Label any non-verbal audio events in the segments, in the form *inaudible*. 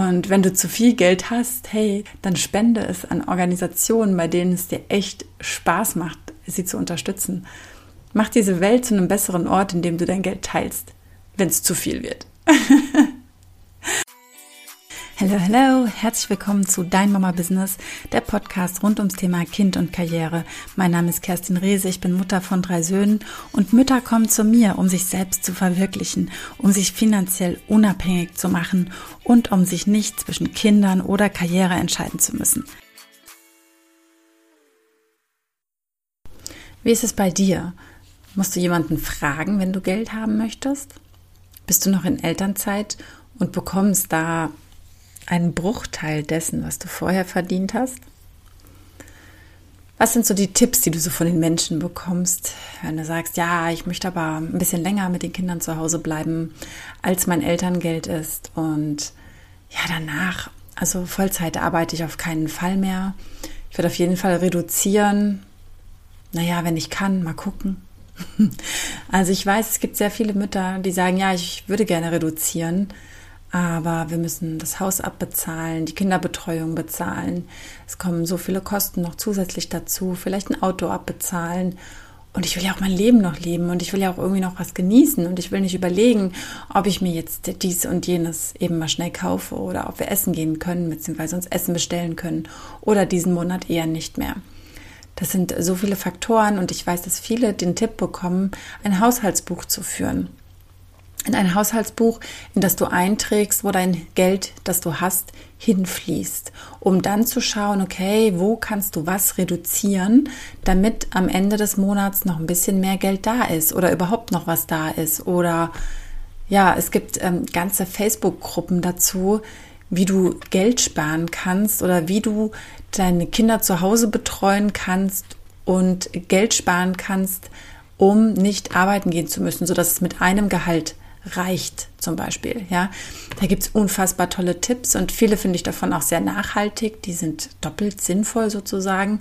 Und wenn du zu viel Geld hast, hey, dann spende es an Organisationen, bei denen es dir echt Spaß macht, sie zu unterstützen. Mach diese Welt zu einem besseren Ort, in dem du dein Geld teilst, wenn es zu viel wird. *laughs* Hallo, hallo, herzlich willkommen zu Dein Mama Business, der Podcast rund ums Thema Kind und Karriere. Mein Name ist Kerstin Rehse, ich bin Mutter von drei Söhnen und Mütter kommen zu mir, um sich selbst zu verwirklichen, um sich finanziell unabhängig zu machen und um sich nicht zwischen Kindern oder Karriere entscheiden zu müssen. Wie ist es bei dir? Musst du jemanden fragen, wenn du Geld haben möchtest? Bist du noch in Elternzeit und bekommst da einen Bruchteil dessen, was du vorher verdient hast? Was sind so die Tipps, die du so von den Menschen bekommst, wenn du sagst, ja, ich möchte aber ein bisschen länger mit den Kindern zu Hause bleiben, als mein Elterngeld ist und ja, danach, also Vollzeit arbeite ich auf keinen Fall mehr. Ich werde auf jeden Fall reduzieren. Naja, wenn ich kann, mal gucken. *laughs* Also ich weiß, es gibt sehr viele Mütter, die sagen, ja, ich würde gerne reduzieren, aber wir müssen das Haus abbezahlen, die Kinderbetreuung bezahlen. Es kommen so viele Kosten noch zusätzlich dazu, vielleicht ein Auto abbezahlen. Und ich will ja auch mein Leben noch leben und ich will ja auch irgendwie noch was genießen und ich will nicht überlegen, ob ich mir jetzt dies und jenes eben mal schnell kaufe oder ob wir essen gehen können, beziehungsweise uns Essen bestellen können oder diesen Monat eher nicht mehr. Das sind so viele Faktoren und ich weiß, dass viele den Tipp bekommen, ein Haushaltsbuch zu führen in ein Haushaltsbuch, in das du einträgst, wo dein Geld, das du hast, hinfließt, um dann zu schauen, okay, wo kannst du was reduzieren, damit am Ende des Monats noch ein bisschen mehr Geld da ist oder überhaupt noch was da ist. Oder ja, es gibt ähm, ganze Facebook-Gruppen dazu, wie du Geld sparen kannst oder wie du deine Kinder zu Hause betreuen kannst und Geld sparen kannst, um nicht arbeiten gehen zu müssen, sodass es mit einem Gehalt reicht zum Beispiel. Ja, da gibt es unfassbar tolle Tipps und viele finde ich davon auch sehr nachhaltig. Die sind doppelt sinnvoll sozusagen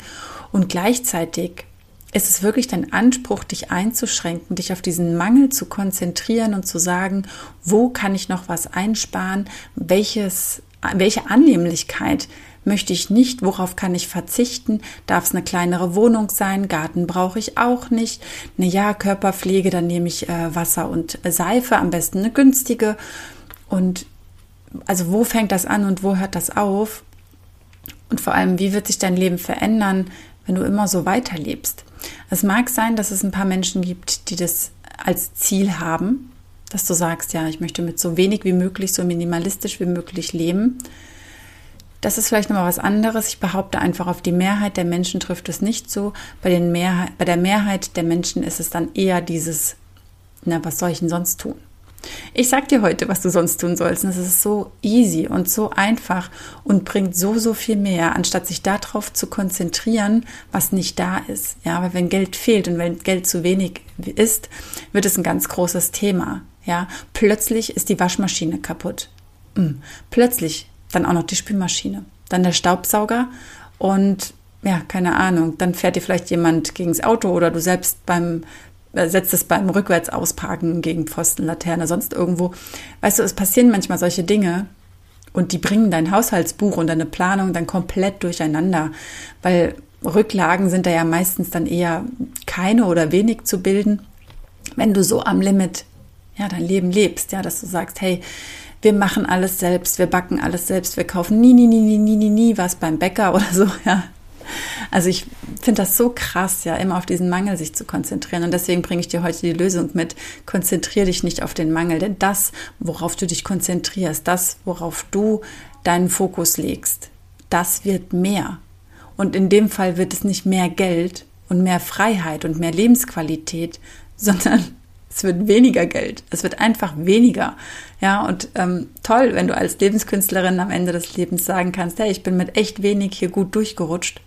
und gleichzeitig ist es wirklich dein Anspruch, dich einzuschränken, dich auf diesen Mangel zu konzentrieren und zu sagen, wo kann ich noch was einsparen, welches, welche Annehmlichkeit möchte ich nicht, worauf kann ich verzichten, darf es eine kleinere Wohnung sein, Garten brauche ich auch nicht, eine ja Körperpflege, dann nehme ich äh, Wasser und Seife, am besten eine günstige und also wo fängt das an und wo hört das auf? Und vor allem, wie wird sich dein Leben verändern, wenn du immer so weiterlebst? Es mag sein, dass es ein paar Menschen gibt, die das als Ziel haben, dass du sagst, ja, ich möchte mit so wenig wie möglich, so minimalistisch wie möglich leben. Das ist vielleicht nochmal was anderes. Ich behaupte einfach, auf die Mehrheit der Menschen trifft es nicht so. Bei, den Mehrheit, bei der Mehrheit der Menschen ist es dann eher dieses, na, was soll ich denn sonst tun? Ich sag dir heute, was du sonst tun sollst. Und es ist so easy und so einfach und bringt so, so viel mehr, anstatt sich darauf zu konzentrieren, was nicht da ist. Ja, aber wenn Geld fehlt und wenn Geld zu wenig ist, wird es ein ganz großes Thema. Ja, plötzlich ist die Waschmaschine kaputt. Hm. Plötzlich dann auch noch die Spülmaschine, dann der Staubsauger und ja, keine Ahnung, dann fährt dir vielleicht jemand gegen das Auto oder du selbst beim äh, setzt es beim Rückwärtsausparken gegen Pfosten, Laterne, sonst irgendwo. Weißt du, es passieren manchmal solche Dinge und die bringen dein Haushaltsbuch und deine Planung dann komplett durcheinander, weil Rücklagen sind da ja meistens dann eher keine oder wenig zu bilden, wenn du so am Limit ja dein Leben lebst, ja, dass du sagst, hey, wir machen alles selbst, wir backen alles selbst, wir kaufen nie, nie, nie, nie, nie, nie, nie was beim Bäcker *laughs* oder so, ja. Also ich finde das so krass, ja, immer auf diesen Mangel sich zu konzentrieren. Und deswegen bringe ich dir heute die Lösung mit. Konzentriere dich nicht auf den Mangel, denn das, worauf du dich konzentrierst, das, worauf du deinen Fokus legst, das wird mehr. Und in dem Fall wird es nicht mehr Geld und mehr Freiheit und mehr Lebensqualität, *laughs* sondern es wird weniger Geld. Es wird einfach weniger. Ja, und ähm, toll, wenn du als Lebenskünstlerin am Ende des Lebens sagen kannst, hey, ich bin mit echt wenig hier gut durchgerutscht.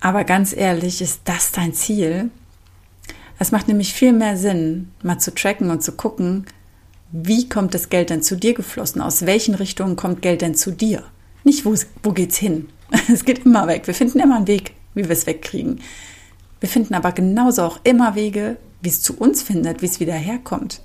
Aber ganz ehrlich, ist das dein Ziel? Es macht nämlich viel mehr Sinn, mal zu tracken und zu gucken, wie kommt das Geld denn zu dir geflossen? Aus welchen Richtungen kommt Geld denn zu dir? Nicht, wo, wo geht's hin? *laughs* Es geht immer weg. Wir finden immer einen Weg, wie wir es wegkriegen. Wir finden aber genauso auch immer Wege, wie es zu uns findet, wie es wieder herkommt.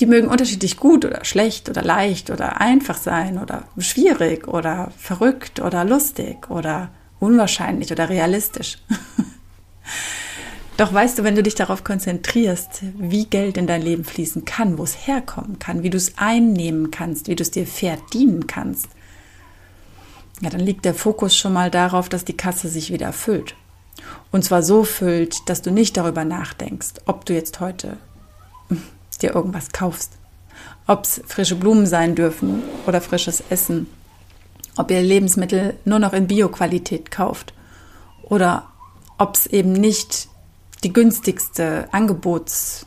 Die mögen unterschiedlich gut oder schlecht oder leicht oder einfach sein oder schwierig oder verrückt oder lustig oder unwahrscheinlich oder realistisch. *laughs* Doch weißt du, wenn du dich darauf konzentrierst, wie Geld in dein Leben fließen kann, wo es herkommen kann, wie du es einnehmen kannst, wie du es dir verdienen kannst, ja, dann liegt der Fokus schon mal darauf, dass die Kasse sich wieder füllt. Und zwar so füllt, dass du nicht darüber nachdenkst, ob du jetzt heute *laughs* dir irgendwas kaufst. Ob es frische Blumen sein dürfen oder frisches Essen. Ob ihr Lebensmittel nur noch in Bioqualität kauft. Oder ob es eben nicht die günstigste Angebotshose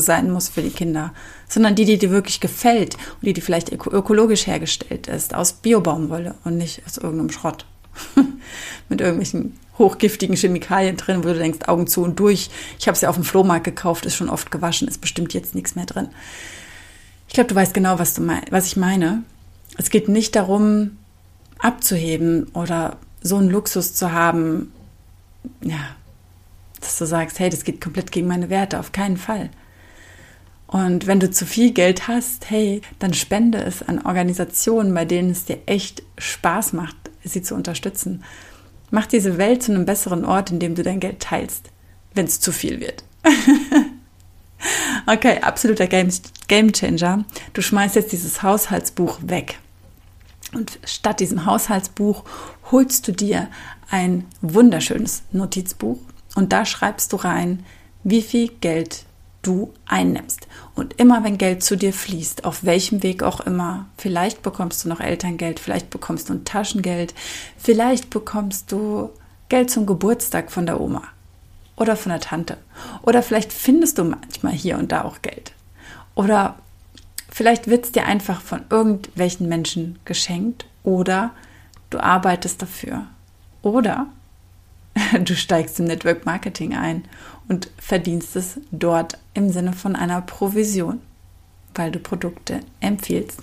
sein muss für die Kinder, sondern die, die dir wirklich gefällt und die, die vielleicht ökologisch hergestellt ist, aus Biobaumwolle und nicht aus irgendeinem Schrott. *laughs* Mit irgendwelchen hochgiftigen Chemikalien drin, wo du denkst, Augen zu und durch. Ich habe es ja auf dem Flohmarkt gekauft, ist schon oft gewaschen, ist bestimmt jetzt nichts mehr drin. Ich glaube, du weißt genau, was, du mein, was ich meine. Es geht nicht darum, abzuheben oder so einen Luxus zu haben, ja, dass du sagst, hey, das geht komplett gegen meine Werte, auf keinen Fall. Und wenn du zu viel Geld hast, hey, dann spende es an Organisationen, bei denen es dir echt Spaß macht, sie zu unterstützen. Mach diese Welt zu einem besseren Ort, in dem du dein Geld teilst, wenn es zu viel wird. *laughs* okay, absoluter Game, Changer. Du schmeißt jetzt dieses Haushaltsbuch weg. Und statt diesem Haushaltsbuch holst du dir ein wunderschönes Notizbuch und da schreibst du rein, wie viel Geld du einnimmst. Und immer wenn Geld zu dir fließt, auf welchem Weg auch immer, vielleicht bekommst du noch Elterngeld, vielleicht bekommst du ein Taschengeld, vielleicht bekommst du Geld zum Geburtstag von der Oma oder von der Tante. Oder vielleicht findest du manchmal hier und da auch Geld. Oder vielleicht wird es dir einfach von irgendwelchen Menschen geschenkt oder du arbeitest dafür. Oder *laughs* du steigst im Network Marketing ein und verdienst es dort im Sinne von einer Provision, weil du Produkte empfiehlst.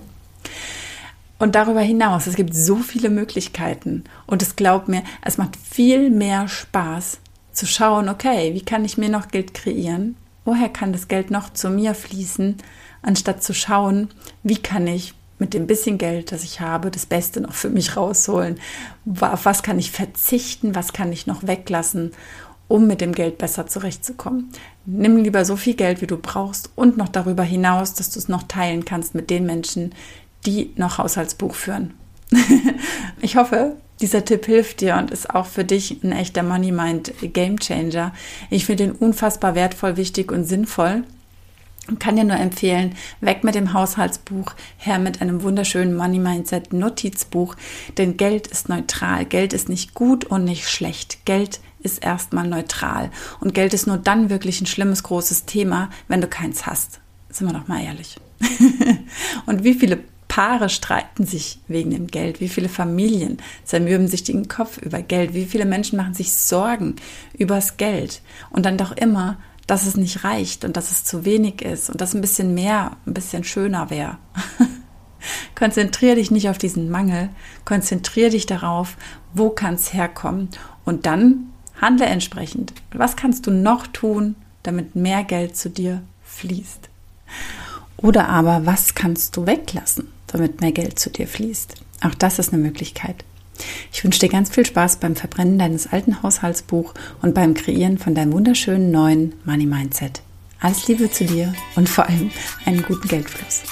Und darüber hinaus, es gibt so viele Möglichkeiten und es glaubt mir, es macht viel mehr Spaß zu schauen, okay, wie kann ich mir noch Geld kreieren? Woher kann das Geld noch zu mir fließen, anstatt zu schauen, wie kann ich mit dem bisschen Geld, das ich habe, das Beste noch für mich rausholen? Auf was kann ich verzichten? Was kann ich noch weglassen? um mit dem Geld besser zurechtzukommen. Nimm lieber so viel Geld, wie du brauchst und noch darüber hinaus, dass du es noch teilen kannst mit den Menschen, die noch Haushaltsbuch führen. *laughs* ich hoffe, dieser Tipp hilft dir und ist auch für dich ein echter Money Mind Game Changer. Ich finde ihn unfassbar wertvoll, wichtig und sinnvoll. Und kann dir nur empfehlen, weg mit dem Haushaltsbuch, her mit einem wunderschönen Money Mindset Notizbuch, denn Geld ist neutral. Geld ist nicht gut und nicht schlecht. Geld ist erstmal neutral. Und Geld ist nur dann wirklich ein schlimmes, großes Thema, wenn du keins hast. Sind wir doch mal ehrlich. *laughs* und wie viele Paare streiten sich wegen dem Geld? Wie viele Familien zermürben sich den Kopf über Geld? Wie viele Menschen machen sich Sorgen übers Geld? Und dann doch immer, dass es nicht reicht und dass es zu wenig ist und dass ein bisschen mehr, ein bisschen schöner wäre. *laughs* Konzentriere dich nicht auf diesen Mangel, konzentriere dich darauf, wo kann es herkommen und dann Handle entsprechend. Was kannst du noch tun, damit mehr Geld zu dir fließt? Oder aber, was kannst du weglassen, damit mehr Geld zu dir fließt? Auch das ist eine Möglichkeit. Ich wünsche dir ganz viel Spaß beim Verbrennen deines alten Haushaltsbuch und beim Kreieren von deinem wunderschönen neuen Money Mindset. Alles Liebe zu dir und vor allem einen guten Geldfluss.